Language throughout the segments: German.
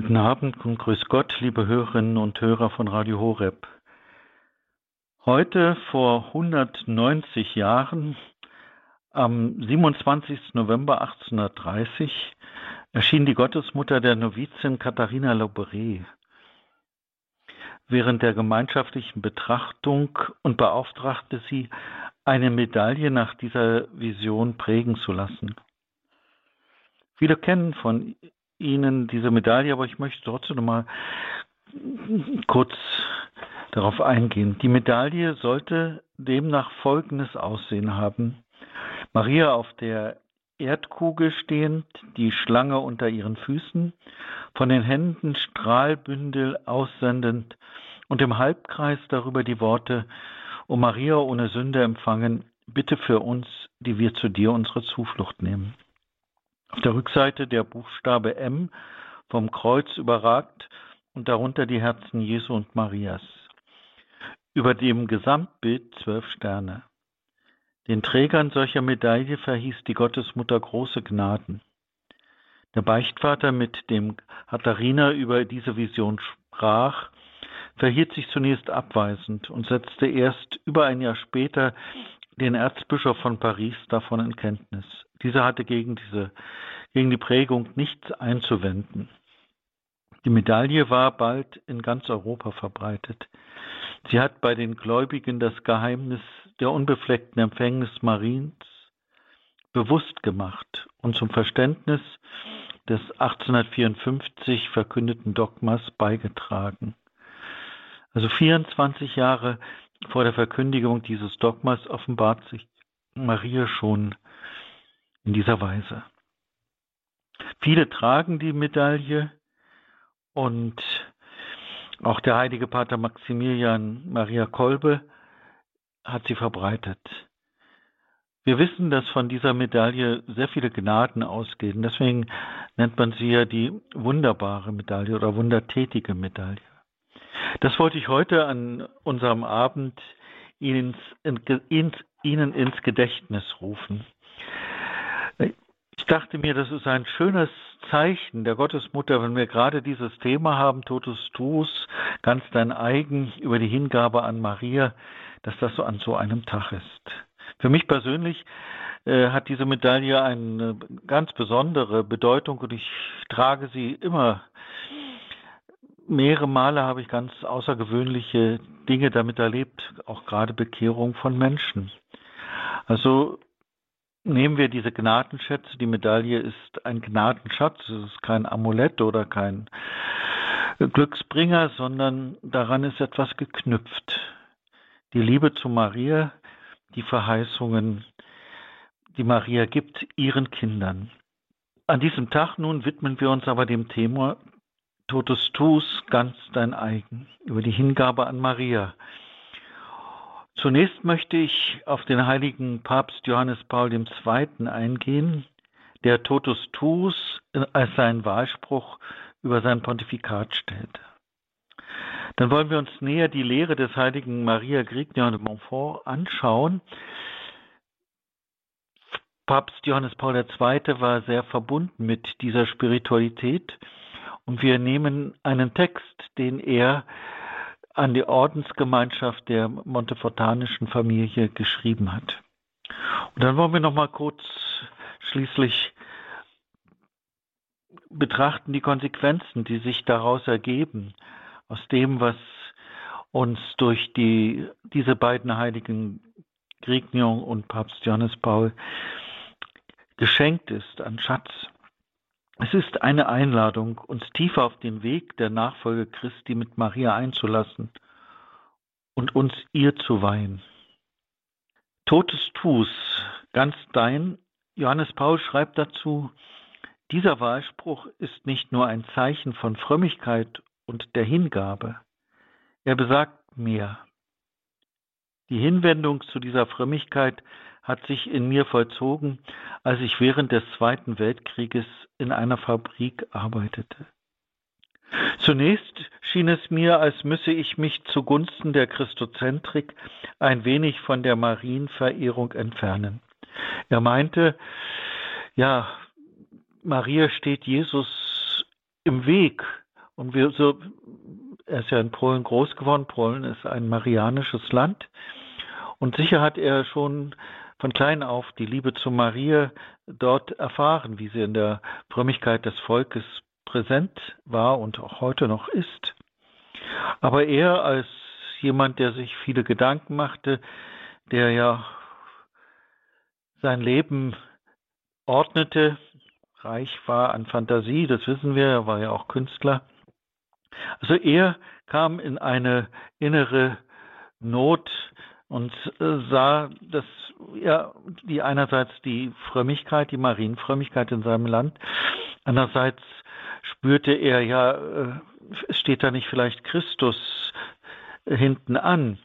Guten Abend und grüß Gott, liebe Hörerinnen und Hörer von Radio Horeb. Heute vor 190 Jahren, am 27. November 1830, erschien die Gottesmutter der Novizin Katharina Lauberé. Während der gemeinschaftlichen Betrachtung und beauftragte sie, eine Medaille nach dieser Vision prägen zu lassen. Viele kennen von Ihnen diese Medaille, aber ich möchte trotzdem noch mal kurz darauf eingehen. Die Medaille sollte demnach folgendes Aussehen haben. Maria auf der Erdkugel stehend, die Schlange unter ihren Füßen, von den Händen Strahlbündel aussendend und im Halbkreis darüber die Worte, O Maria ohne Sünde empfangen, bitte für uns, die wir zu dir unsere Zuflucht nehmen. Auf der Rückseite der Buchstabe M vom Kreuz überragt und darunter die Herzen Jesu und Marias. Über dem Gesamtbild zwölf Sterne. Den Trägern solcher Medaille verhieß die Gottesmutter große Gnaden. Der Beichtvater, mit dem Katharina über diese Vision sprach, verhielt sich zunächst abweisend und setzte erst über ein Jahr später den Erzbischof von Paris davon in Kenntnis. Dieser hatte gegen diese, gegen die Prägung nichts einzuwenden. Die Medaille war bald in ganz Europa verbreitet. Sie hat bei den Gläubigen das Geheimnis der unbefleckten Empfängnis Mariens bewusst gemacht und zum Verständnis des 1854 verkündeten Dogmas beigetragen. Also 24 Jahre vor der Verkündigung dieses Dogmas offenbart sich Maria schon in dieser Weise. Viele tragen die Medaille und auch der heilige Pater Maximilian Maria Kolbe hat sie verbreitet. Wir wissen, dass von dieser Medaille sehr viele Gnaden ausgehen. Deswegen nennt man sie ja die wunderbare Medaille oder wundertätige Medaille. Das wollte ich heute an unserem Abend Ihnen ins, Ihnen ins Gedächtnis rufen. Ich dachte mir, das ist ein schönes Zeichen der Gottesmutter, wenn wir gerade dieses Thema haben, Totus Tuus, ganz dein eigen, über die Hingabe an Maria, dass das so an so einem Tag ist. Für mich persönlich äh, hat diese Medaille eine ganz besondere Bedeutung und ich trage sie immer. Mehrere Male habe ich ganz außergewöhnliche Dinge damit erlebt, auch gerade Bekehrung von Menschen. Also nehmen wir diese Gnadenschätze. Die Medaille ist ein Gnadenschatz. Es ist kein Amulett oder kein Glücksbringer, sondern daran ist etwas geknüpft. Die Liebe zu Maria, die Verheißungen, die Maria gibt ihren Kindern. An diesem Tag nun widmen wir uns aber dem Thema Totes Tus ganz dein eigen, über die Hingabe an Maria. Zunächst möchte ich auf den heiligen Papst Johannes Paul II. eingehen, der Totus Tuus als seinen Wahlspruch über sein Pontifikat stellte. Dann wollen wir uns näher die Lehre des heiligen Maria Grignion de Montfort anschauen. Papst Johannes Paul II. war sehr verbunden mit dieser Spiritualität und wir nehmen einen Text, den er an die Ordensgemeinschaft der montefortanischen Familie geschrieben hat. Und dann wollen wir noch mal kurz schließlich betrachten die Konsequenzen, die sich daraus ergeben, aus dem, was uns durch die, diese beiden heiligen Grignion und Papst Johannes Paul geschenkt ist an Schatz. Es ist eine Einladung, uns tiefer auf den Weg der Nachfolge Christi mit Maria einzulassen und uns ihr zu weihen. Totes Tus, ganz dein, Johannes Paul schreibt dazu, dieser Wahlspruch ist nicht nur ein Zeichen von Frömmigkeit und der Hingabe, er besagt mehr. Die Hinwendung zu dieser Frömmigkeit hat sich in mir vollzogen, als ich während des Zweiten Weltkrieges in einer Fabrik arbeitete. Zunächst schien es mir, als müsse ich mich zugunsten der Christozentrik ein wenig von der Marienverehrung entfernen. Er meinte, ja, Maria steht Jesus im Weg Und wir so, er ist ja in Polen groß geworden. Polen ist ein marianisches Land. Und sicher hat er schon von klein auf die Liebe zu Maria dort erfahren, wie sie in der Frömmigkeit des Volkes präsent war und auch heute noch ist. Aber er als jemand, der sich viele Gedanken machte, der ja sein Leben ordnete, reich war an Fantasie, das wissen wir, er war ja auch Künstler. Also er kam in eine innere Not und äh, sah, dass ja die einerseits die Frömmigkeit, die Marienfrömmigkeit in seinem Land, andererseits spürte er ja, äh, steht da nicht vielleicht Christus hinten an.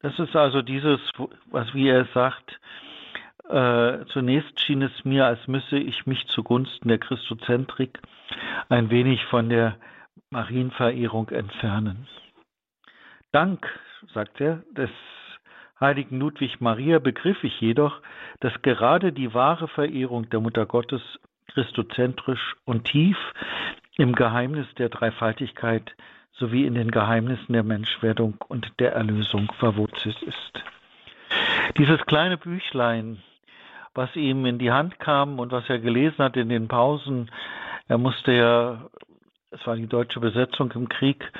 Das ist also dieses, was wie er sagt, äh, zunächst schien es mir, als müsse ich mich zugunsten der Christozentrik ein wenig von der Marienverehrung entfernen. Dank, sagt er, des heiligen Ludwig Maria begriff ich jedoch, dass gerade die wahre Verehrung der Mutter Gottes christozentrisch und tief im Geheimnis der Dreifaltigkeit sowie in den Geheimnissen der Menschwerdung und der Erlösung verwurzelt ist. Dieses kleine Büchlein, was ihm in die Hand kam und was er gelesen hat in den Pausen, er musste ja, es war die deutsche Besetzung im Krieg,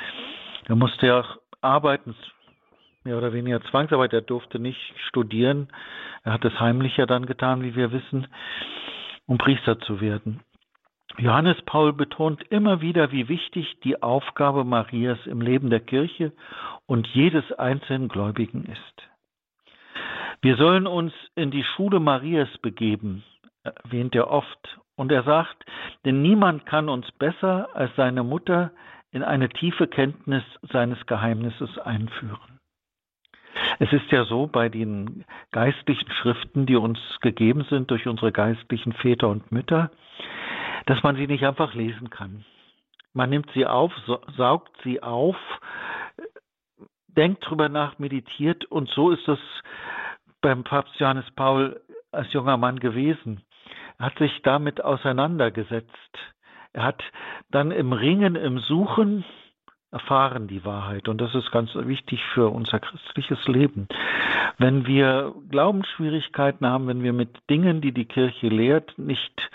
er musste ja arbeiten, mehr oder weniger Zwangsarbeit, er durfte nicht studieren, er hat es heimlicher dann getan, wie wir wissen, um Priester zu werden. Johannes Paul betont immer wieder, wie wichtig die Aufgabe Marias im Leben der Kirche und jedes einzelnen Gläubigen ist. Wir sollen uns in die Schule Marias begeben, erwähnt er oft, und er sagt, denn niemand kann uns besser als seine Mutter in eine tiefe Kenntnis seines Geheimnisses einführen. Es ist ja so bei den geistlichen Schriften, die uns gegeben sind durch unsere geistlichen Väter und Mütter, dass man sie nicht einfach lesen kann. Man nimmt sie auf, saugt sie auf, denkt drüber nach, meditiert und so ist es beim Papst Johannes Paul als junger Mann gewesen. Er hat sich damit auseinandergesetzt. Er hat dann im Ringen, im Suchen erfahren die Wahrheit. Und das ist ganz wichtig für unser christliches Leben. Wenn wir Glaubensschwierigkeiten haben, wenn wir mit Dingen, die die Kirche lehrt, nicht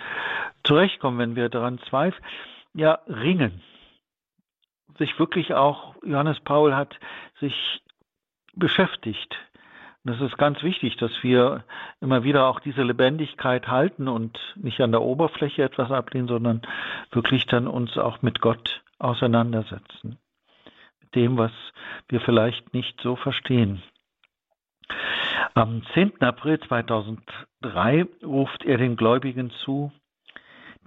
zurechtkommen, wenn wir daran zweifeln, ja, ringen. Sich wirklich auch, Johannes Paul hat sich beschäftigt. Das ist ganz wichtig, dass wir immer wieder auch diese Lebendigkeit halten und nicht an der Oberfläche etwas ablehnen, sondern wirklich dann uns auch mit Gott auseinandersetzen. Dem, was wir vielleicht nicht so verstehen. Am 10. April 2003 ruft er den Gläubigen zu,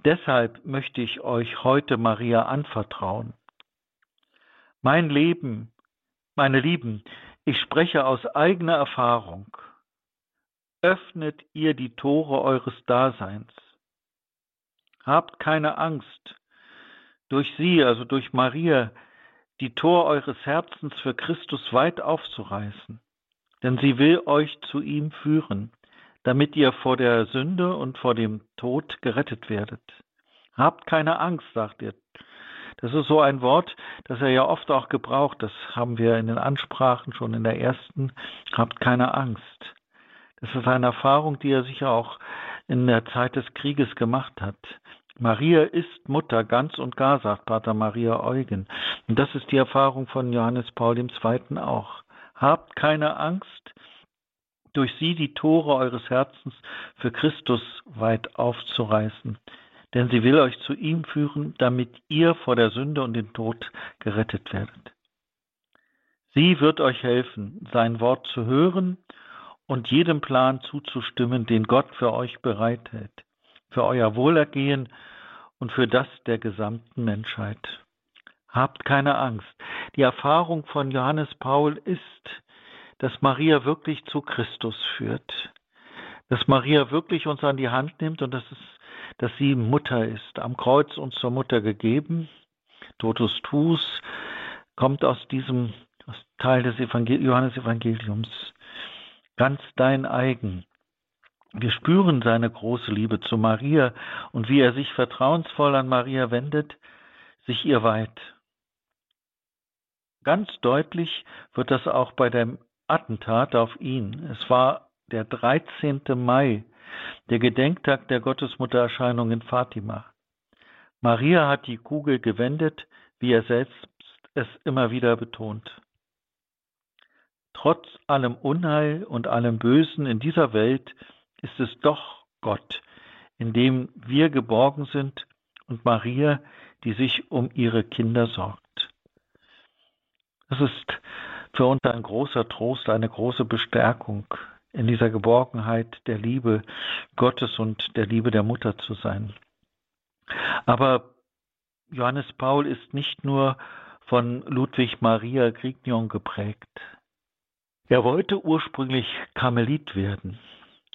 Deshalb möchte ich euch heute Maria anvertrauen. Mein Leben, meine Lieben, ich spreche aus eigener Erfahrung. Öffnet ihr die Tore eures Daseins. Habt keine Angst, durch sie, also durch Maria, die Tor eures Herzens für Christus weit aufzureißen, denn sie will euch zu ihm führen damit ihr vor der Sünde und vor dem Tod gerettet werdet. Habt keine Angst, sagt er. Das ist so ein Wort, das er ja oft auch gebraucht. Das haben wir in den Ansprachen schon in der ersten. Habt keine Angst. Das ist eine Erfahrung, die er sicher auch in der Zeit des Krieges gemacht hat. Maria ist Mutter ganz und gar, sagt Pater Maria Eugen. Und das ist die Erfahrung von Johannes Paul II. auch. Habt keine Angst, durch sie die Tore eures Herzens für Christus weit aufzureißen. Denn sie will euch zu ihm führen, damit ihr vor der Sünde und dem Tod gerettet werdet. Sie wird euch helfen, sein Wort zu hören und jedem Plan zuzustimmen, den Gott für euch bereithält, für euer Wohlergehen und für das der gesamten Menschheit. Habt keine Angst. Die Erfahrung von Johannes Paul ist, dass Maria wirklich zu Christus führt, dass Maria wirklich uns an die Hand nimmt und dass, es, dass sie Mutter ist, am Kreuz uns zur Mutter gegeben. Totus Tus kommt aus diesem aus Teil des Evangel Johannesevangeliums. Ganz dein eigen. Wir spüren seine große Liebe zu Maria und wie er sich vertrauensvoll an Maria wendet, sich ihr weiht. Ganz deutlich wird das auch bei dem Attentat auf ihn. Es war der 13. Mai, der Gedenktag der Gottesmuttererscheinung in Fatima. Maria hat die Kugel gewendet, wie er selbst es immer wieder betont. Trotz allem Unheil und allem Bösen in dieser Welt ist es doch Gott, in dem wir geborgen sind und Maria, die sich um ihre Kinder sorgt. Es ist für uns ein großer Trost, eine große Bestärkung, in dieser Geborgenheit der Liebe Gottes und der Liebe der Mutter zu sein. Aber Johannes Paul ist nicht nur von Ludwig Maria Grignon geprägt. Er wollte ursprünglich Karmelit werden.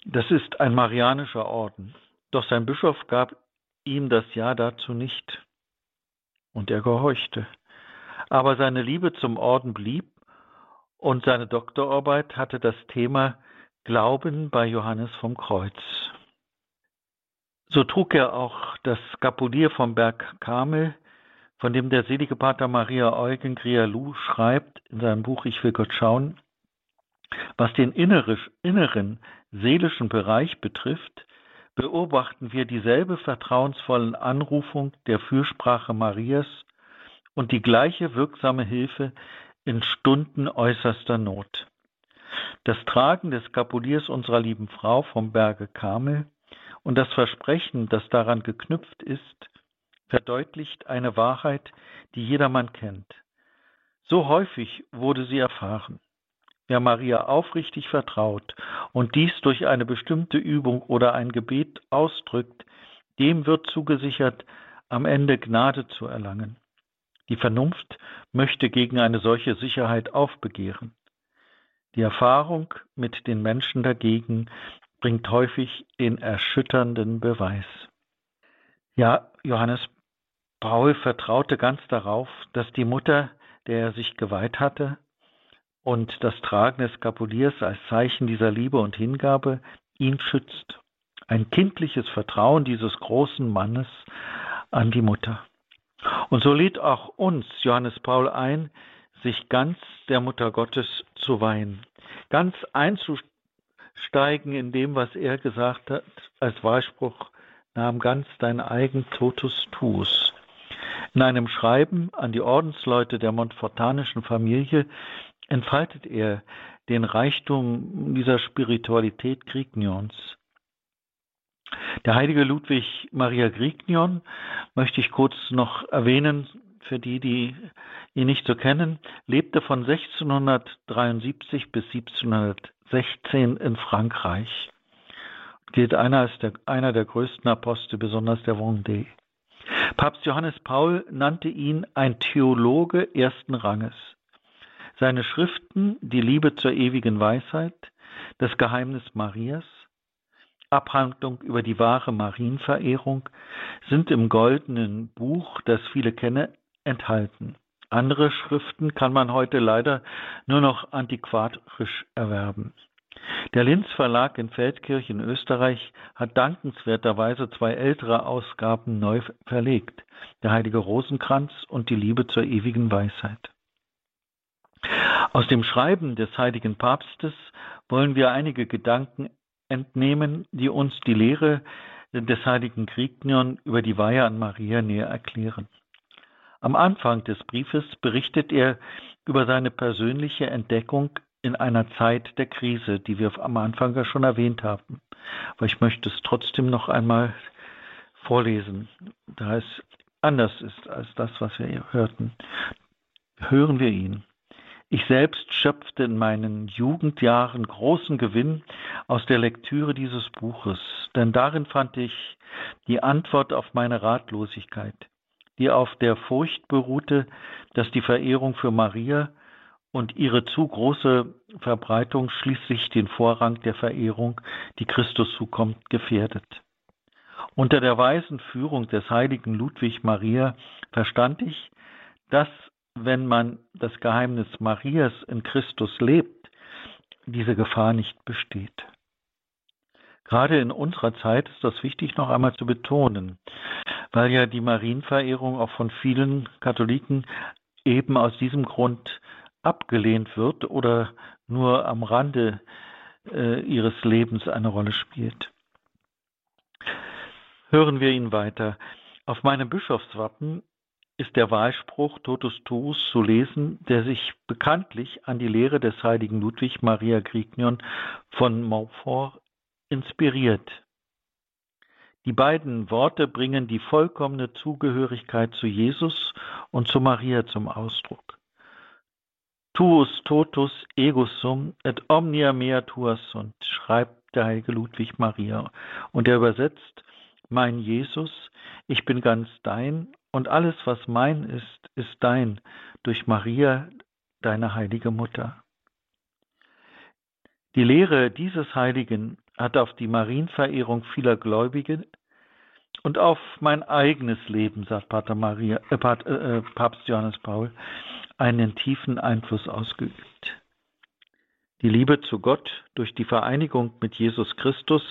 Das ist ein marianischer Orden. Doch sein Bischof gab ihm das Ja dazu nicht. Und er gehorchte. Aber seine Liebe zum Orden blieb und seine Doktorarbeit hatte das Thema Glauben bei Johannes vom Kreuz. So trug er auch das Skapulier vom Berg Karmel, von dem der selige Pater Maria Eugen Grialou schreibt in seinem Buch Ich will Gott schauen, was den inneren seelischen Bereich betrifft, beobachten wir dieselbe vertrauensvolle Anrufung der Fürsprache Marias und die gleiche wirksame Hilfe in Stunden äußerster Not. Das Tragen des Skapuliers unserer lieben Frau vom Berge Karmel und das Versprechen, das daran geknüpft ist, verdeutlicht eine Wahrheit, die jedermann kennt. So häufig wurde sie erfahren. Wer Maria aufrichtig vertraut und dies durch eine bestimmte Übung oder ein Gebet ausdrückt, dem wird zugesichert, am Ende Gnade zu erlangen. Die Vernunft möchte gegen eine solche Sicherheit aufbegehren. Die Erfahrung mit den Menschen dagegen bringt häufig den erschütternden Beweis. Ja, Johannes Paul vertraute ganz darauf, dass die Mutter, der er sich geweiht hatte, und das Tragen des Skapuliers als Zeichen dieser Liebe und Hingabe ihn schützt. Ein kindliches Vertrauen dieses großen Mannes an die Mutter. Und so lädt auch uns Johannes Paul ein, sich ganz der Mutter Gottes zu weihen, ganz einzusteigen in dem, was er gesagt hat, als Wahlspruch, nahm ganz dein eigen Totus tuus. In einem Schreiben an die Ordensleute der Montfortanischen Familie entfaltet er den Reichtum dieser Spiritualität Grignons. Der heilige Ludwig Maria Grignion möchte ich kurz noch erwähnen, für die, die ihn nicht so kennen, lebte von 1673 bis 1716 in Frankreich. Gilt einer als der, einer der größten Apostel, besonders der Vendée. Papst Johannes Paul nannte ihn ein Theologe ersten Ranges. Seine Schriften Die Liebe zur ewigen Weisheit, Das Geheimnis Marias, Abhandlung über die wahre Marienverehrung sind im goldenen Buch, das viele kennen, enthalten. Andere Schriften kann man heute leider nur noch antiquarisch erwerben. Der Linz Verlag in Feldkirch in Österreich hat dankenswerterweise zwei ältere Ausgaben neu verlegt, der heilige Rosenkranz und die Liebe zur ewigen Weisheit. Aus dem Schreiben des heiligen Papstes wollen wir einige Gedanken entnehmen, die uns die Lehre des heiligen Grignion über die Weihe an Maria näher erklären. Am Anfang des Briefes berichtet er über seine persönliche Entdeckung in einer Zeit der Krise, die wir am Anfang ja schon erwähnt haben. Aber ich möchte es trotzdem noch einmal vorlesen, da es anders ist als das, was wir hörten. Hören wir ihn. Ich selbst schöpfte in meinen Jugendjahren großen Gewinn aus der Lektüre dieses Buches, denn darin fand ich die Antwort auf meine Ratlosigkeit, die auf der Furcht beruhte, dass die Verehrung für Maria und ihre zu große Verbreitung schließlich den Vorrang der Verehrung, die Christus zukommt, gefährdet. Unter der weisen Führung des heiligen Ludwig Maria verstand ich, dass wenn man das Geheimnis Marias in Christus lebt, diese Gefahr nicht besteht. Gerade in unserer Zeit ist das wichtig noch einmal zu betonen. weil ja die Marienverehrung auch von vielen Katholiken eben aus diesem Grund abgelehnt wird oder nur am Rande äh, ihres Lebens eine Rolle spielt. Hören wir ihn weiter. Auf meinem Bischofswappen ist der Wahlspruch Totus Tuus zu lesen, der sich bekanntlich an die Lehre des heiligen Ludwig Maria Grignion von Montfort inspiriert. Die beiden Worte bringen die vollkommene Zugehörigkeit zu Jesus und zu Maria zum Ausdruck. Tuus totus ego sum et omnia mea tua sunt, schreibt der heilige Ludwig Maria. Und er übersetzt, mein Jesus, ich bin ganz dein und alles, was mein ist, ist dein durch Maria, deine heilige Mutter. Die Lehre dieses Heiligen hat auf die Marienverehrung vieler Gläubige und auf mein eigenes Leben, sagt Pater Maria, äh, äh, Papst Johannes Paul, einen tiefen Einfluss ausgeübt. Die Liebe zu Gott durch die Vereinigung mit Jesus Christus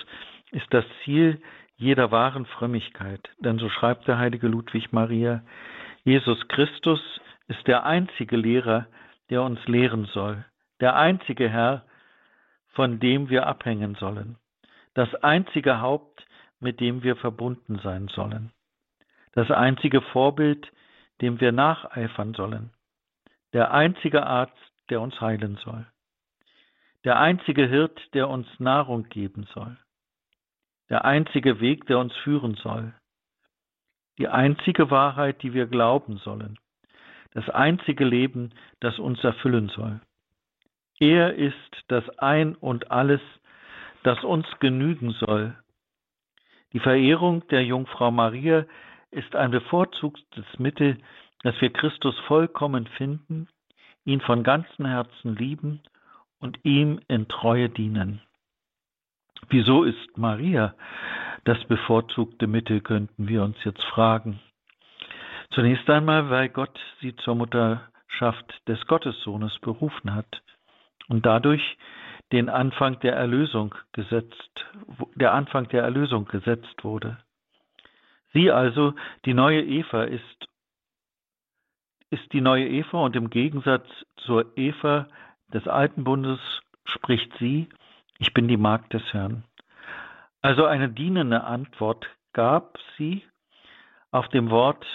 ist das Ziel jeder wahren Frömmigkeit. Denn so schreibt der heilige Ludwig Maria, Jesus Christus ist der einzige Lehrer, der uns lehren soll, der einzige Herr, von dem wir abhängen sollen, das einzige Haupt, mit dem wir verbunden sein sollen, das einzige Vorbild, dem wir nacheifern sollen, der einzige Arzt, der uns heilen soll, der einzige Hirt, der uns Nahrung geben soll, der einzige Weg, der uns führen soll, die einzige Wahrheit, die wir glauben sollen, das einzige Leben, das uns erfüllen soll. Er ist das Ein und alles, das uns genügen soll. Die Verehrung der Jungfrau Maria ist ein bevorzugtes Mittel, dass wir Christus vollkommen finden, ihn von ganzem Herzen lieben und ihm in Treue dienen. Wieso ist Maria das bevorzugte Mittel, könnten wir uns jetzt fragen. Zunächst einmal, weil Gott sie zur Mutterschaft des Gottessohnes berufen hat und dadurch den Anfang der Erlösung gesetzt, der Anfang der Erlösung gesetzt wurde. Sie also, die neue Eva, ist, ist die neue Eva und im Gegensatz zur Eva des alten Bundes spricht sie, ich bin die Magd des Herrn. Also eine dienende Antwort gab sie auf dem Wort,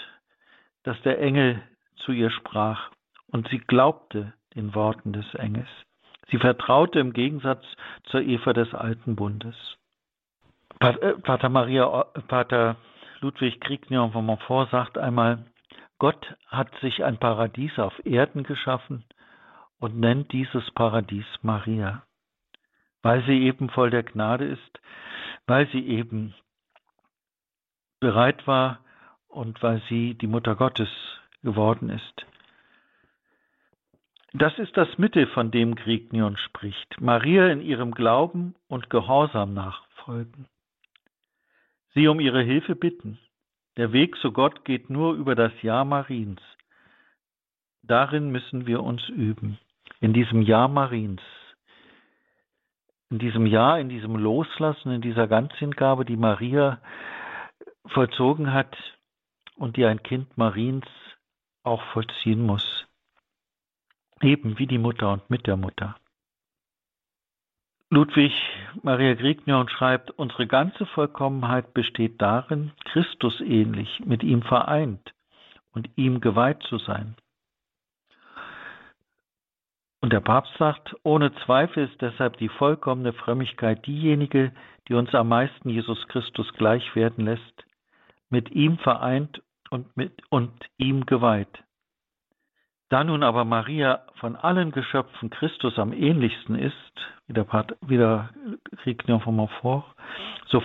das der Engel zu ihr sprach, und sie glaubte den Worten des Engels. Sie vertraute im Gegensatz zur Eva des alten Bundes. Äh, Pater Maria, Pater Ludwig Kriegnion von Montfort sagt einmal, Gott hat sich ein Paradies auf Erden geschaffen und nennt dieses Paradies Maria weil sie eben voll der Gnade ist, weil sie eben bereit war und weil sie die Mutter Gottes geworden ist. Das ist das Mittel, von dem Grignion spricht. Maria in ihrem Glauben und Gehorsam nachfolgen. Sie um ihre Hilfe bitten. Der Weg zu Gott geht nur über das Ja Mariens. Darin müssen wir uns üben, in diesem Ja Mariens in diesem Jahr, in diesem Loslassen, in dieser Ganzhingabe, die Maria vollzogen hat und die ein Kind Mariens auch vollziehen muss. Eben wie die Mutter und mit der Mutter. Ludwig Maria Grignion schreibt, unsere ganze Vollkommenheit besteht darin, Christus ähnlich, mit ihm vereint und ihm geweiht zu sein. Und der Papst sagt, ohne Zweifel ist deshalb die vollkommene Frömmigkeit diejenige, die uns am meisten Jesus Christus gleich werden lässt, mit ihm vereint und, mit, und ihm geweiht. Da nun aber Maria von allen Geschöpfen Christus am ähnlichsten ist, wie der, Pat, wie der Rignon von Montfort, so,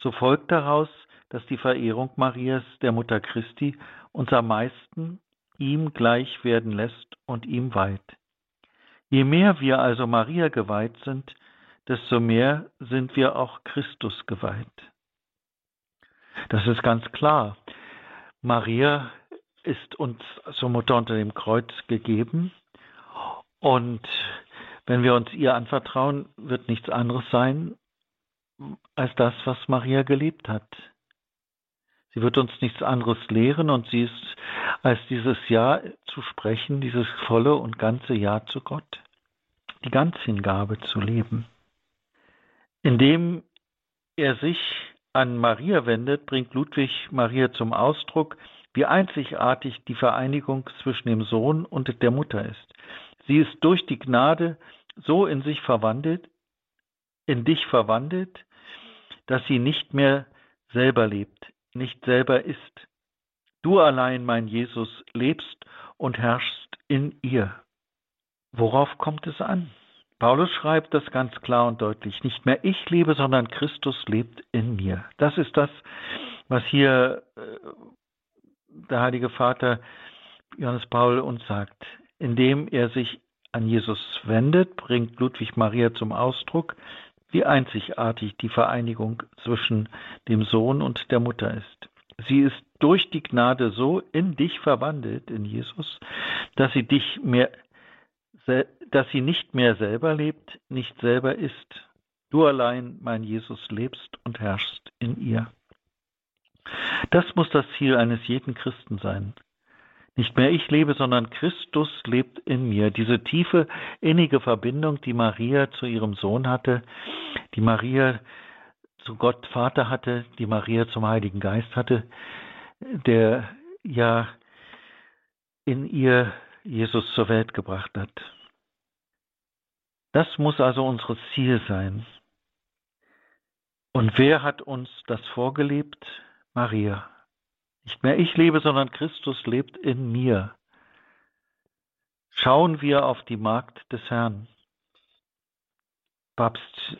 so folgt daraus, dass die Verehrung Marias, der Mutter Christi, uns am meisten ihm gleich werden lässt und ihm weiht. Je mehr wir also Maria geweiht sind, desto mehr sind wir auch Christus geweiht. Das ist ganz klar. Maria ist uns zur Mutter unter dem Kreuz gegeben und wenn wir uns ihr anvertrauen, wird nichts anderes sein als das, was Maria gelebt hat. Sie wird uns nichts anderes lehren und sie ist als dieses Ja zu sprechen, dieses volle und ganze Ja zu Gott, die Ganzhingabe zu leben. Indem er sich an Maria wendet, bringt Ludwig Maria zum Ausdruck, wie einzigartig die Vereinigung zwischen dem Sohn und der Mutter ist. Sie ist durch die Gnade so in sich verwandelt, in dich verwandelt, dass sie nicht mehr selber lebt, nicht selber ist. Du allein, mein Jesus, lebst und herrschst in ihr. Worauf kommt es an? Paulus schreibt das ganz klar und deutlich. Nicht mehr ich lebe, sondern Christus lebt in mir. Das ist das, was hier äh, der Heilige Vater Johannes Paul uns sagt. Indem er sich an Jesus wendet, bringt Ludwig Maria zum Ausdruck, wie einzigartig die Vereinigung zwischen dem Sohn und der Mutter ist. Sie ist durch die Gnade so in dich verwandelt, in Jesus, dass sie dich mehr, dass sie nicht mehr selber lebt, nicht selber ist. Du allein, mein Jesus, lebst und herrschst in ihr. Das muss das Ziel eines jeden Christen sein. Nicht mehr ich lebe, sondern Christus lebt in mir. Diese tiefe, innige Verbindung, die Maria zu ihrem Sohn hatte, die Maria zu Gott Vater hatte, die Maria zum Heiligen Geist hatte, der ja in ihr Jesus zur Welt gebracht hat. Das muss also unser Ziel sein. Und wer hat uns das vorgelebt? Maria. Nicht mehr ich lebe, sondern Christus lebt in mir. Schauen wir auf die Magd des Herrn. Papst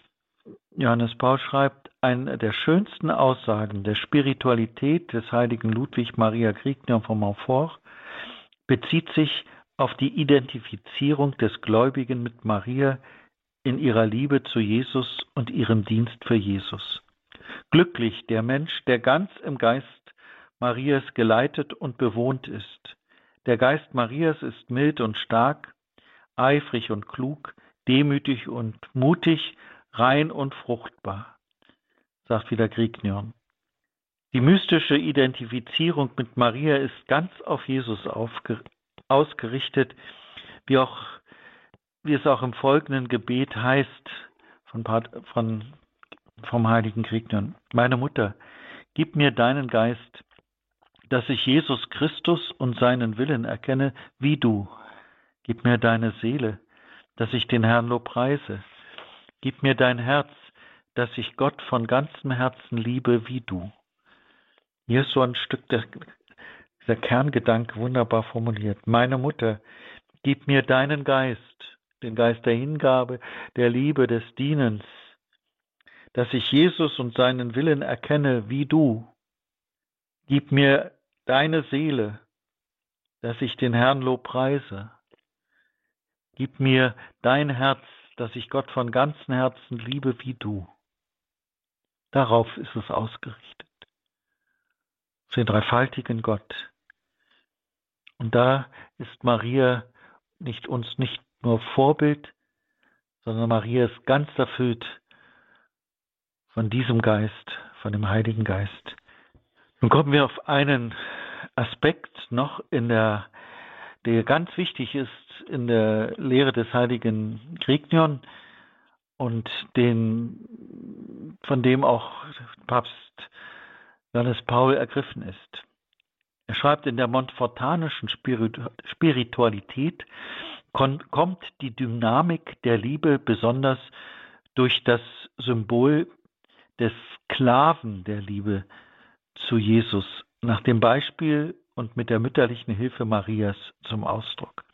Johannes Paul schreibt, eine der schönsten Aussagen der Spiritualität des heiligen Ludwig Maria Griegner von Montfort bezieht sich auf die Identifizierung des Gläubigen mit Maria in ihrer Liebe zu Jesus und ihrem Dienst für Jesus. Glücklich der Mensch, der ganz im Geist Marias geleitet und bewohnt ist. Der Geist Marias ist mild und stark, eifrig und klug, demütig und mutig, rein und fruchtbar, sagt wieder Griegnion. Die mystische Identifizierung mit Maria ist ganz auf Jesus ausgerichtet, wie, auch, wie es auch im folgenden Gebet heißt von, von, vom heiligen Griegnion. Meine Mutter, gib mir deinen Geist, dass ich Jesus Christus und seinen Willen erkenne, wie du. Gib mir deine Seele, dass ich den Herrn lobpreise. Gib mir dein Herz, dass ich Gott von ganzem Herzen liebe, wie du. Hier ist so ein Stück der, dieser Kerngedanke wunderbar formuliert. Meine Mutter, gib mir deinen Geist, den Geist der Hingabe, der Liebe, des Dienens, dass ich Jesus und seinen Willen erkenne, wie du. Gib mir deine Seele, dass ich den Herrn Lob preise. Gib mir dein Herz, dass ich Gott von ganzem Herzen liebe wie du. Darauf ist es ausgerichtet. Auf den dreifaltigen Gott. Und da ist Maria nicht uns nicht nur Vorbild, sondern Maria ist ganz erfüllt von diesem Geist, von dem Heiligen Geist. Nun kommen wir auf einen Aspekt noch in der, der ganz wichtig ist in der Lehre des heiligen Grignion und den, von dem auch Papst Johannes Paul ergriffen ist. Er schreibt, in der montfortanischen Spiritualität kommt die Dynamik der Liebe besonders durch das Symbol des Sklaven der Liebe zu Jesus nach dem Beispiel und mit der mütterlichen Hilfe Marias zum Ausdruck.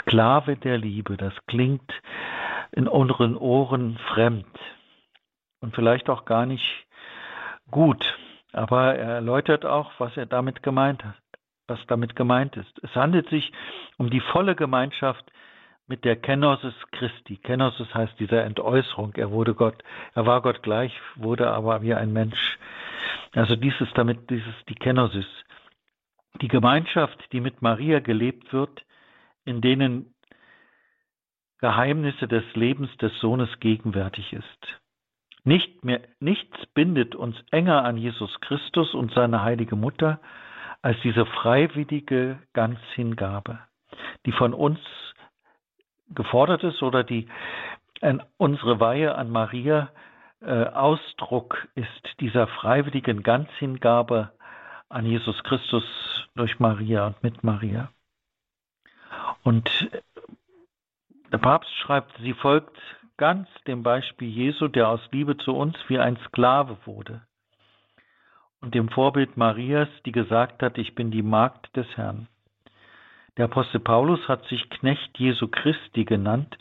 Sklave der Liebe, das klingt in unseren Ohren fremd und vielleicht auch gar nicht gut, aber er erläutert auch, was er damit gemeint hat, was damit gemeint ist. Es handelt sich um die volle Gemeinschaft mit der Kenosis Christi. Kenosis heißt dieser Entäußerung. Er wurde Gott, er war Gott gleich, wurde aber wie ein Mensch also dies ist damit dieses die Kenosis. Die Gemeinschaft, die mit Maria gelebt wird, in denen Geheimnisse des Lebens des Sohnes gegenwärtig ist. Nicht mehr, nichts bindet uns enger an Jesus Christus und seine heilige Mutter als diese freiwillige Ganzhingabe, die von uns gefordert ist oder die unsere Weihe an Maria äh, Ausdruck ist dieser freiwilligen Ganzhingabe an Jesus Christus durch Maria und mit Maria. Und der Papst schreibt, sie folgt ganz dem Beispiel Jesu, der aus Liebe zu uns wie ein Sklave wurde. Und dem Vorbild Marias, die gesagt hat, ich bin die Magd des Herrn. Der Apostel Paulus hat sich Knecht Jesu Christi genannt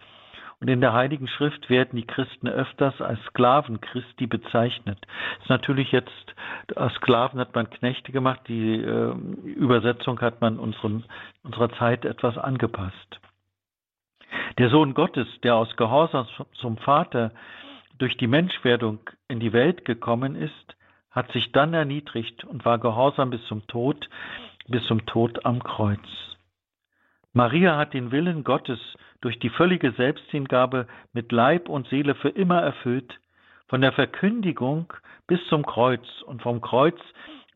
und in der Heiligen Schrift werden die Christen öfters als Sklaven Christi bezeichnet. Das ist natürlich jetzt, aus Sklaven hat man Knechte gemacht, die äh, Übersetzung hat man unseren, unserer Zeit etwas angepasst. Der Sohn Gottes, der aus Gehorsam zum Vater durch die Menschwerdung in die Welt gekommen ist, hat sich dann erniedrigt und war gehorsam bis zum Tod, bis zum Tod am Kreuz. Maria hat den Willen Gottes durch die völlige Selbsthingabe mit Leib und Seele für immer erfüllt, von der Verkündigung bis zum Kreuz und vom Kreuz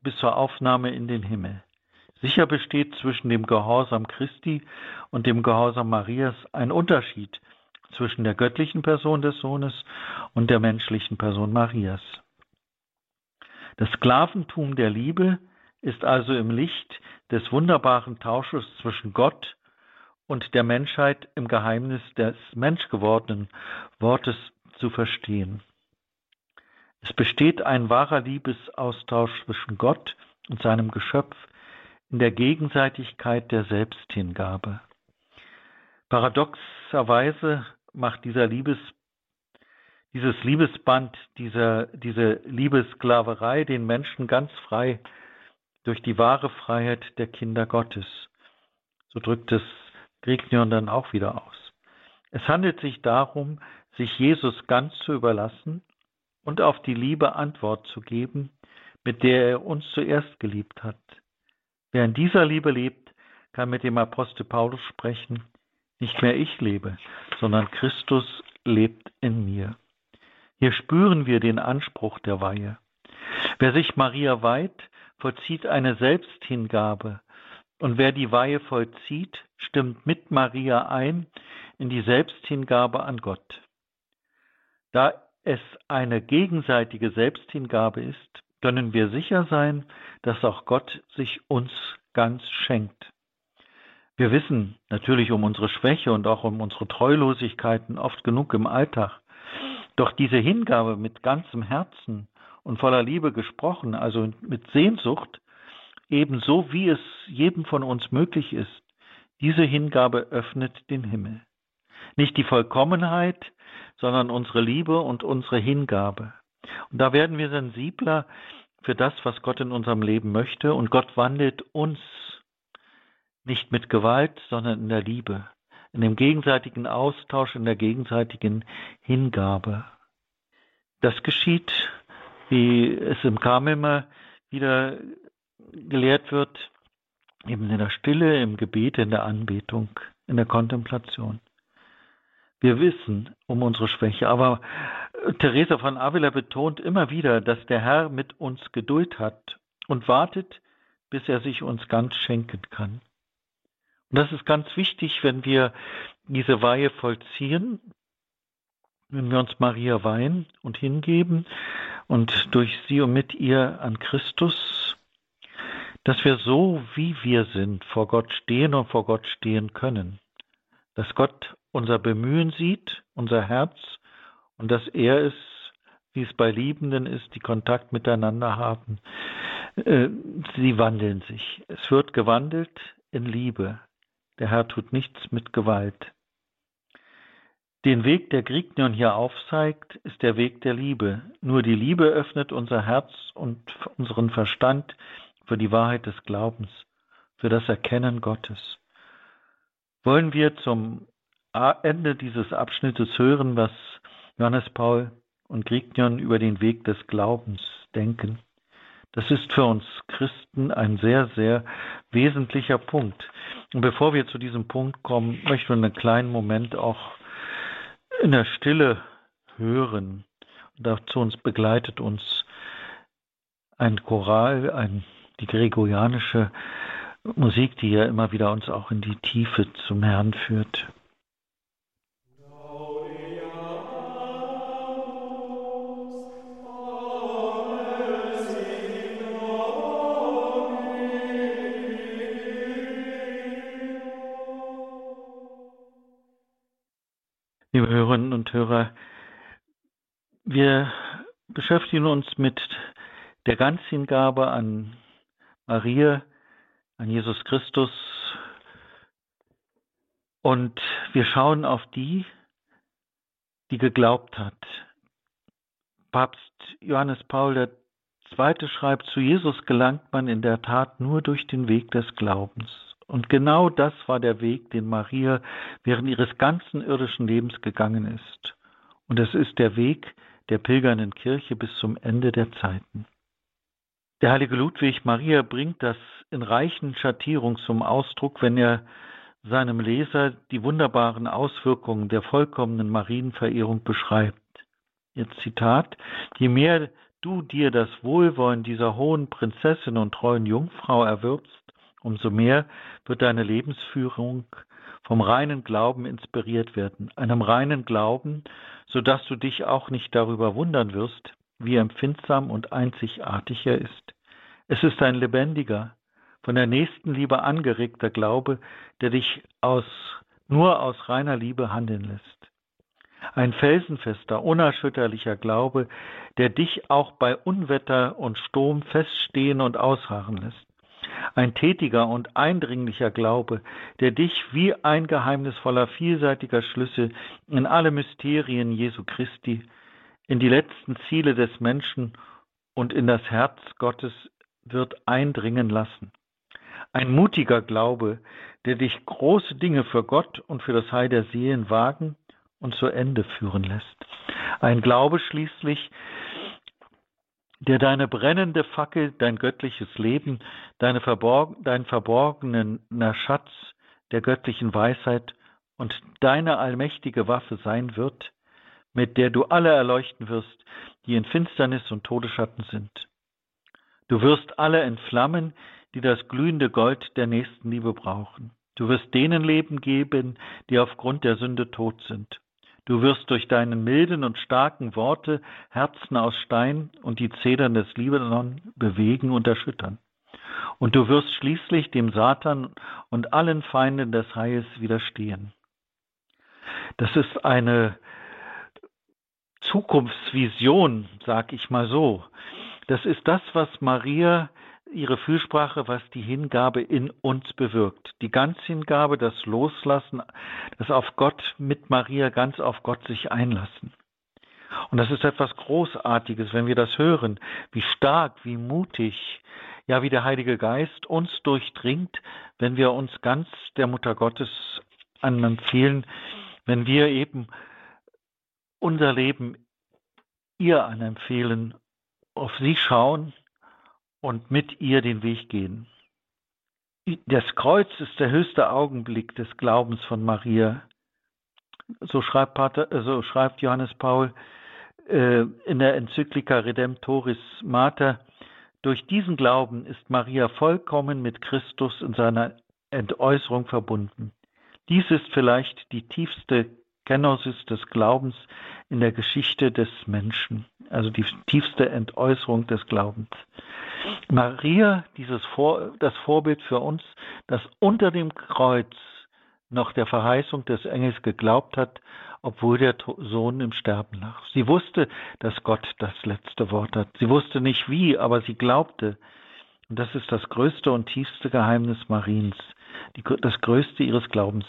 bis zur Aufnahme in den Himmel. Sicher besteht zwischen dem Gehorsam Christi und dem Gehorsam Marias ein Unterschied zwischen der göttlichen Person des Sohnes und der menschlichen Person Marias. Das Sklaventum der Liebe ist also im Licht des wunderbaren Tausches zwischen Gott und der Menschheit im Geheimnis des menschgewordenen Wortes zu verstehen. Es besteht ein wahrer Liebesaustausch zwischen Gott und seinem Geschöpf in der Gegenseitigkeit der Selbsthingabe. Paradoxerweise macht dieser Liebes, dieses Liebesband, dieser, diese Liebesklaverei den Menschen ganz frei durch die wahre Freiheit der Kinder Gottes. So drückt es Grignion dann auch wieder aus. Es handelt sich darum, sich Jesus ganz zu überlassen und auf die Liebe Antwort zu geben, mit der er uns zuerst geliebt hat. Wer in dieser Liebe lebt, kann mit dem Apostel Paulus sprechen, nicht mehr ich lebe, sondern Christus lebt in mir. Hier spüren wir den Anspruch der Weihe. Wer sich Maria weiht, vollzieht eine Selbsthingabe, und wer die Weihe vollzieht, stimmt mit Maria ein in die Selbsthingabe an Gott. Da es eine gegenseitige Selbsthingabe ist, können wir sicher sein, dass auch Gott sich uns ganz schenkt. Wir wissen natürlich um unsere Schwäche und auch um unsere Treulosigkeiten oft genug im Alltag. Doch diese Hingabe mit ganzem Herzen und voller Liebe gesprochen, also mit Sehnsucht, ebenso wie es jedem von uns möglich ist, diese Hingabe öffnet den Himmel. Nicht die Vollkommenheit, sondern unsere Liebe und unsere Hingabe. Und da werden wir sensibler für das, was Gott in unserem Leben möchte. Und Gott wandelt uns nicht mit Gewalt, sondern in der Liebe, in dem gegenseitigen Austausch, in der gegenseitigen Hingabe. Das geschieht, wie es im Karmel immer wieder gelehrt wird, eben in der Stille, im Gebet, in der Anbetung, in der Kontemplation. Wir wissen um unsere Schwäche, aber Teresa von Avila betont immer wieder, dass der Herr mit uns Geduld hat und wartet, bis er sich uns ganz schenken kann. Und das ist ganz wichtig, wenn wir diese Weihe vollziehen, wenn wir uns Maria weihen und hingeben und durch sie und mit ihr an Christus dass wir so, wie wir sind, vor Gott stehen und vor Gott stehen können. Dass Gott unser Bemühen sieht, unser Herz und dass er es, wie es bei Liebenden ist, die Kontakt miteinander haben. Äh, sie wandeln sich. Es wird gewandelt in Liebe. Der Herr tut nichts mit Gewalt. Den Weg, der Grignion hier aufzeigt, ist der Weg der Liebe. Nur die Liebe öffnet unser Herz und unseren Verstand für die Wahrheit des Glaubens, für das Erkennen Gottes. Wollen wir zum Ende dieses Abschnittes hören, was Johannes Paul und Grignion über den Weg des Glaubens denken. Das ist für uns Christen ein sehr, sehr wesentlicher Punkt. Und bevor wir zu diesem Punkt kommen, möchten wir einen kleinen Moment auch in der Stille hören. Dazu uns begleitet uns ein Choral, ein, die gregorianische Musik, die ja immer wieder uns auch in die Tiefe zum Herrn führt. Hörerinnen und Hörer, wir beschäftigen uns mit der Ganzhingabe an Maria, an Jesus Christus und wir schauen auf die, die geglaubt hat. Papst Johannes Paul II. schreibt, zu Jesus gelangt man in der Tat nur durch den Weg des Glaubens. Und genau das war der Weg, den Maria während ihres ganzen irdischen Lebens gegangen ist. Und es ist der Weg der pilgernden Kirche bis zum Ende der Zeiten. Der heilige Ludwig Maria bringt das in reichen Schattierungen zum Ausdruck, wenn er seinem Leser die wunderbaren Auswirkungen der vollkommenen Marienverehrung beschreibt. Jetzt Zitat, je mehr du dir das Wohlwollen dieser hohen Prinzessin und treuen Jungfrau erwirbst, Umso mehr wird deine Lebensführung vom reinen Glauben inspiriert werden, einem reinen Glauben, so dass du dich auch nicht darüber wundern wirst, wie empfindsam und einzigartig er ist. Es ist ein lebendiger, von der Nächstenliebe angeregter Glaube, der dich aus, nur aus reiner Liebe handeln lässt. Ein felsenfester, unerschütterlicher Glaube, der dich auch bei Unwetter und Sturm feststehen und ausharren lässt ein tätiger und eindringlicher Glaube, der dich wie ein geheimnisvoller, vielseitiger Schlüssel in alle Mysterien Jesu Christi, in die letzten Ziele des Menschen und in das Herz Gottes wird eindringen lassen. Ein mutiger Glaube, der dich große Dinge für Gott und für das Heil der Seelen wagen und zu Ende führen lässt. Ein Glaube schließlich, der deine brennende Fackel, dein göttliches Leben, deine verborg dein verborgener Schatz der göttlichen Weisheit und deine allmächtige Waffe sein wird, mit der du alle erleuchten wirst, die in Finsternis und Todesschatten sind. Du wirst alle entflammen, die das glühende Gold der Nächstenliebe brauchen. Du wirst denen Leben geben, die aufgrund der Sünde tot sind. Du wirst durch deine milden und starken Worte Herzen aus Stein und die Zedern des Libanon bewegen und erschüttern. Und du wirst schließlich dem Satan und allen Feinden des Heils widerstehen. Das ist eine Zukunftsvision, sag ich mal so. Das ist das, was Maria ihre Fürsprache, was die Hingabe in uns bewirkt. Die Ganzhingabe, das Loslassen, das auf Gott mit Maria ganz auf Gott sich einlassen. Und das ist etwas Großartiges, wenn wir das hören, wie stark, wie mutig, ja, wie der Heilige Geist uns durchdringt, wenn wir uns ganz der Mutter Gottes anempfehlen, wenn wir eben unser Leben ihr anempfehlen, auf sie schauen und mit ihr den Weg gehen. Das Kreuz ist der höchste Augenblick des Glaubens von Maria. So schreibt, Pater, so schreibt Johannes Paul äh, in der Enzyklika Redemptoris Mater. Durch diesen Glauben ist Maria vollkommen mit Christus in seiner Entäußerung verbunden. Dies ist vielleicht die tiefste Kenosis des Glaubens in der Geschichte des Menschen, also die tiefste Entäußerung des Glaubens. Maria, dieses Vor, das Vorbild für uns, das unter dem Kreuz noch der Verheißung des Engels geglaubt hat, obwohl der Sohn im Sterben lag. Sie wusste, dass Gott das letzte Wort hat. Sie wusste nicht wie, aber sie glaubte. Und das ist das größte und tiefste Geheimnis Mariens, die, das größte ihres Glaubens.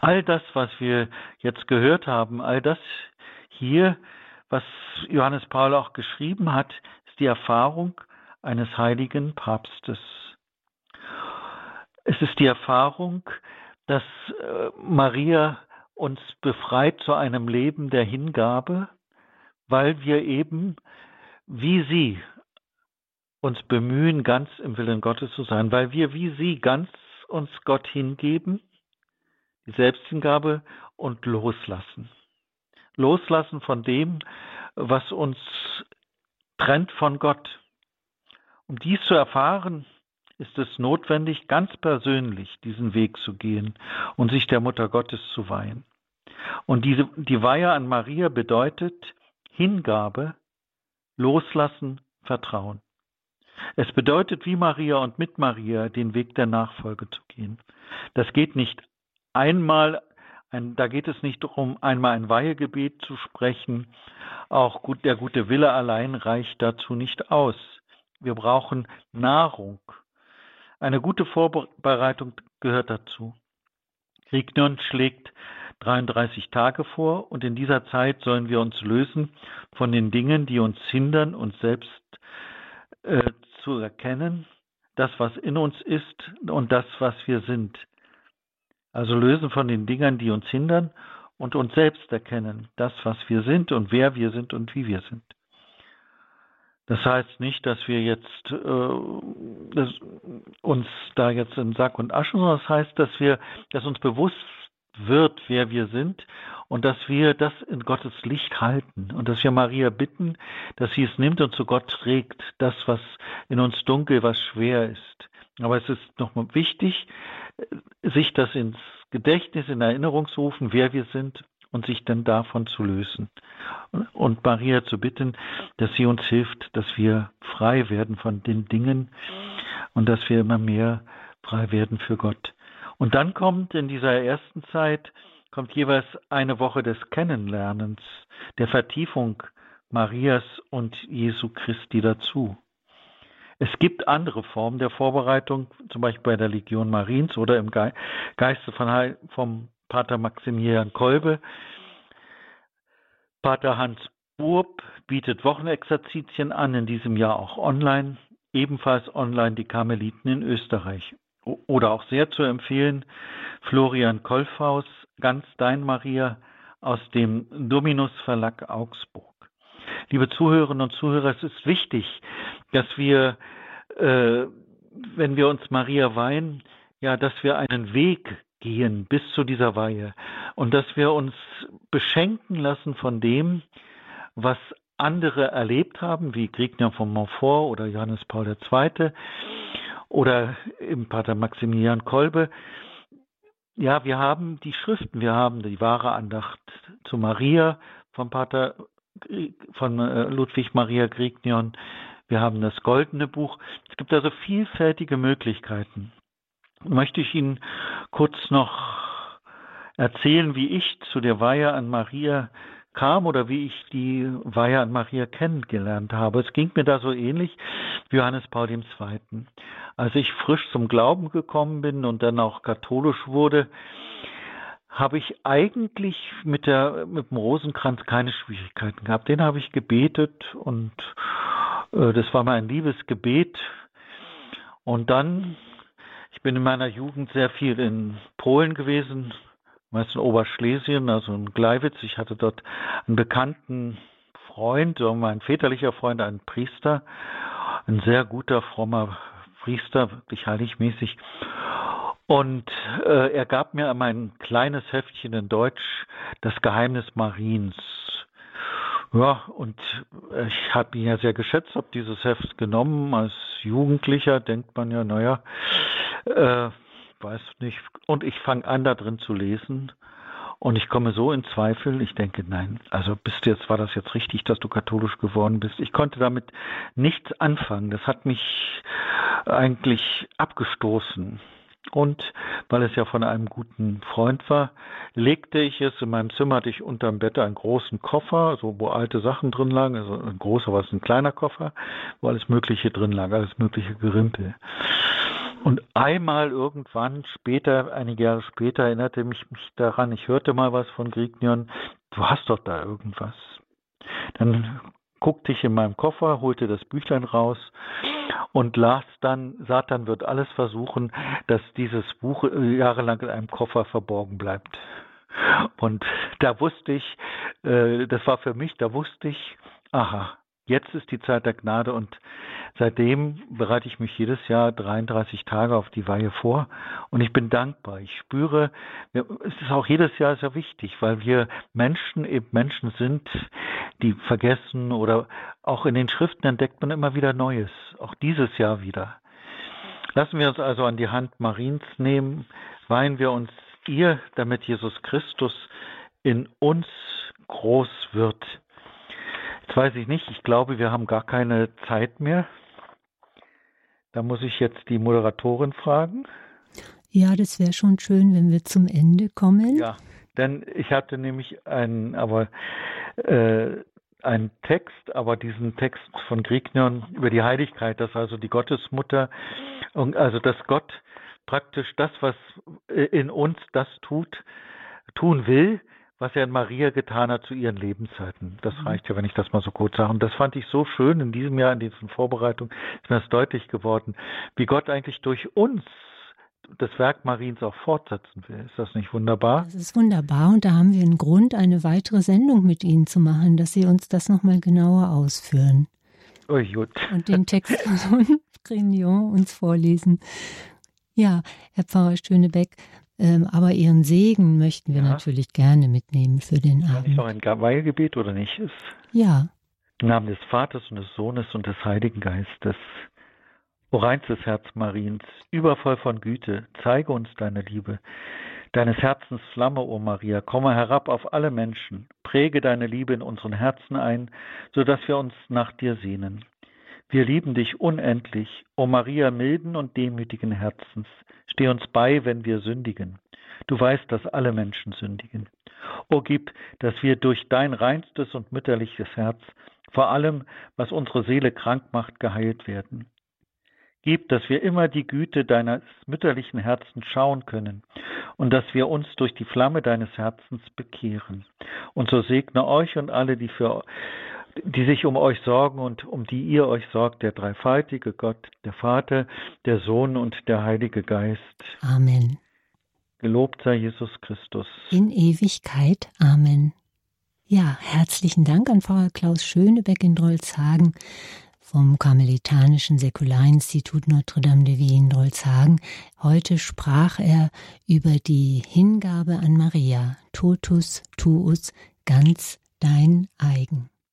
All das, was wir jetzt gehört haben, all das hier, was Johannes Paul auch geschrieben hat, ist die Erfahrung eines heiligen Papstes. Es ist die Erfahrung, dass äh, Maria uns befreit zu einem Leben der Hingabe, weil wir eben wie sie uns bemühen, ganz im Willen Gottes zu sein, weil wir wie sie ganz uns Gott hingeben, die Selbsthingabe und loslassen. loslassen von dem, was uns trennt von Gott. Um dies zu erfahren, ist es notwendig, ganz persönlich diesen Weg zu gehen und sich der Mutter Gottes zu weihen. Und diese, die Weihe an Maria bedeutet Hingabe, Loslassen, Vertrauen. Es bedeutet, wie Maria und mit Maria den Weg der Nachfolge zu gehen. Das geht nicht einmal, ein, da geht es nicht darum, einmal ein Weihegebet zu sprechen. Auch gut, der gute Wille allein reicht dazu nicht aus. Wir brauchen Nahrung. Eine gute Vorbereitung gehört dazu. Kriegnon schlägt 33 Tage vor und in dieser Zeit sollen wir uns lösen von den Dingen, die uns hindern, uns selbst äh, zu erkennen, das, was in uns ist und das, was wir sind. Also lösen von den Dingern, die uns hindern und uns selbst erkennen, das, was wir sind und wer wir sind und wie wir sind. Das heißt nicht, dass wir jetzt äh, das, uns da jetzt in Sack und Asche, sondern das heißt, dass wir, dass uns bewusst wird, wer wir sind und dass wir das in Gottes Licht halten und dass wir Maria bitten, dass sie es nimmt und zu Gott trägt, das, was in uns dunkel, was schwer ist. Aber es ist nochmal wichtig, sich das ins Gedächtnis, in Erinnerung zu rufen, wer wir sind und sich dann davon zu lösen. Und Maria zu bitten, dass sie uns hilft, dass wir frei werden von den Dingen und dass wir immer mehr frei werden für Gott. Und dann kommt in dieser ersten Zeit, kommt jeweils eine Woche des Kennenlernens, der Vertiefung Marias und Jesu Christi dazu. Es gibt andere Formen der Vorbereitung, zum Beispiel bei der Legion Mariens oder im Geiste von, vom Pater Maximilian Kolbe. Pater Hans Burb bietet Wochenexerzitien an, in diesem Jahr auch online, ebenfalls online die Karmeliten in Österreich. Oder auch sehr zu empfehlen, Florian Kolfhaus, Ganz Dein Maria aus dem Dominus Verlag Augsburg. Liebe Zuhörerinnen und Zuhörer, es ist wichtig, dass wir, äh, wenn wir uns Maria weihen, ja, dass wir einen Weg gehen bis zu dieser Weihe und dass wir uns beschenken lassen von dem, was andere erlebt haben, wie Griegner von Montfort oder Johannes Paul II oder im Pater Maximilian Kolbe. Ja, wir haben die Schriften, wir haben die wahre Andacht zu Maria von Pater von äh, Ludwig Maria Grignion. Wir haben das goldene Buch. Es gibt also vielfältige Möglichkeiten. Möchte ich Ihnen kurz noch erzählen, wie ich zu der Weihe an Maria kam oder wie ich die Weihe an Maria kennengelernt habe. Es ging mir da so ähnlich wie Johannes Paul II. Als ich frisch zum Glauben gekommen bin und dann auch katholisch wurde, habe ich eigentlich mit der mit dem Rosenkranz keine Schwierigkeiten gehabt. Den habe ich gebetet und äh, das war mein Liebesgebet. Und dann, ich bin in meiner Jugend sehr viel in Polen gewesen, meist in Oberschlesien, also in Gleiwitz. Ich hatte dort einen bekannten Freund, mein väterlicher Freund, einen Priester, ein sehr guter, frommer Priester, wirklich heiligmäßig. Und äh, er gab mir mein kleines Heftchen in Deutsch, Das Geheimnis Mariens. Ja, und ich habe ihn ja sehr geschätzt, habe dieses Heft genommen. Als Jugendlicher denkt man ja, naja, äh, weiß nicht. Und ich fange an, da drin zu lesen. Und ich komme so in Zweifel, ich denke, nein, also bist du jetzt, war das jetzt richtig, dass du katholisch geworden bist? Ich konnte damit nichts anfangen. Das hat mich eigentlich abgestoßen. Und weil es ja von einem guten Freund war, legte ich es in meinem Zimmer, hatte ich unterm Bett einen großen Koffer, so wo alte Sachen drin lagen, also ein großer, was ein kleiner Koffer, wo alles Mögliche drin lag, alles mögliche Gerimpel. Und einmal irgendwann später, einige Jahre später, erinnerte mich, mich daran, ich hörte mal was von Grignion, du hast doch da irgendwas. Dann guckte ich in meinem Koffer, holte das Büchlein raus und las dann, Satan wird alles versuchen, dass dieses Buch äh, jahrelang in einem Koffer verborgen bleibt. Und da wusste ich, äh, das war für mich, da wusste ich, aha, Jetzt ist die Zeit der Gnade und seitdem bereite ich mich jedes Jahr 33 Tage auf die Weihe vor und ich bin dankbar. Ich spüre, es ist auch jedes Jahr sehr wichtig, weil wir Menschen eben Menschen sind, die vergessen oder auch in den Schriften entdeckt man immer wieder Neues, auch dieses Jahr wieder. Lassen wir uns also an die Hand Mariens nehmen, weihen wir uns ihr, damit Jesus Christus in uns groß wird. Jetzt weiß ich nicht, ich glaube, wir haben gar keine Zeit mehr. Da muss ich jetzt die Moderatorin fragen. Ja, das wäre schon schön, wenn wir zum Ende kommen. Ja, denn ich hatte nämlich einen, aber äh, einen Text, aber diesen Text von Grignion über die Heiligkeit, dass also die Gottesmutter, und also dass Gott praktisch das, was in uns das tut, tun will, was er in Maria getan hat zu ihren Lebenszeiten. Das mhm. reicht ja, wenn ich das mal so kurz sage. Und das fand ich so schön in diesem Jahr, in diesen Vorbereitungen, ist mir das deutlich geworden, wie Gott eigentlich durch uns das Werk Mariens auch fortsetzen will. Ist das nicht wunderbar? Das ist wunderbar und da haben wir einen Grund, eine weitere Sendung mit Ihnen zu machen, dass Sie uns das nochmal genauer ausführen. Oh, gut. Und den Text von Grignon uns vorlesen. Ja, Herr Pfarrer Stönebeck, ähm, aber Ihren Segen möchten wir ja. natürlich gerne mitnehmen für den Abend. Ist noch ein Weihgebet oder nicht? Ist ja. Im Namen des Vaters und des Sohnes und des Heiligen Geistes. O reinstes Herz Mariens, übervoll von Güte, zeige uns deine Liebe. Deines Herzens Flamme, o Maria, komme herab auf alle Menschen, präge deine Liebe in unseren Herzen ein, so dass wir uns nach dir sehnen. Wir lieben dich unendlich, o Maria milden und demütigen Herzens. Steh uns bei, wenn wir sündigen. Du weißt, dass alle Menschen sündigen. O gib, dass wir durch dein reinstes und mütterliches Herz vor allem, was unsere Seele krank macht, geheilt werden. Gib, dass wir immer die Güte deines mütterlichen Herzens schauen können und dass wir uns durch die Flamme deines Herzens bekehren. Und so segne euch und alle, die für die sich um euch sorgen und um die ihr euch sorgt, der dreifaltige Gott, der Vater, der Sohn und der Heilige Geist. Amen. Gelobt sei Jesus Christus. In Ewigkeit. Amen. Ja, herzlichen Dank an Pfarrer Klaus Schönebeck in Drolshagen vom Karmelitanischen Säkularinstitut Notre Dame de Vie in Drolshagen. Heute sprach er über die Hingabe an Maria, totus tuus, ganz dein eigen.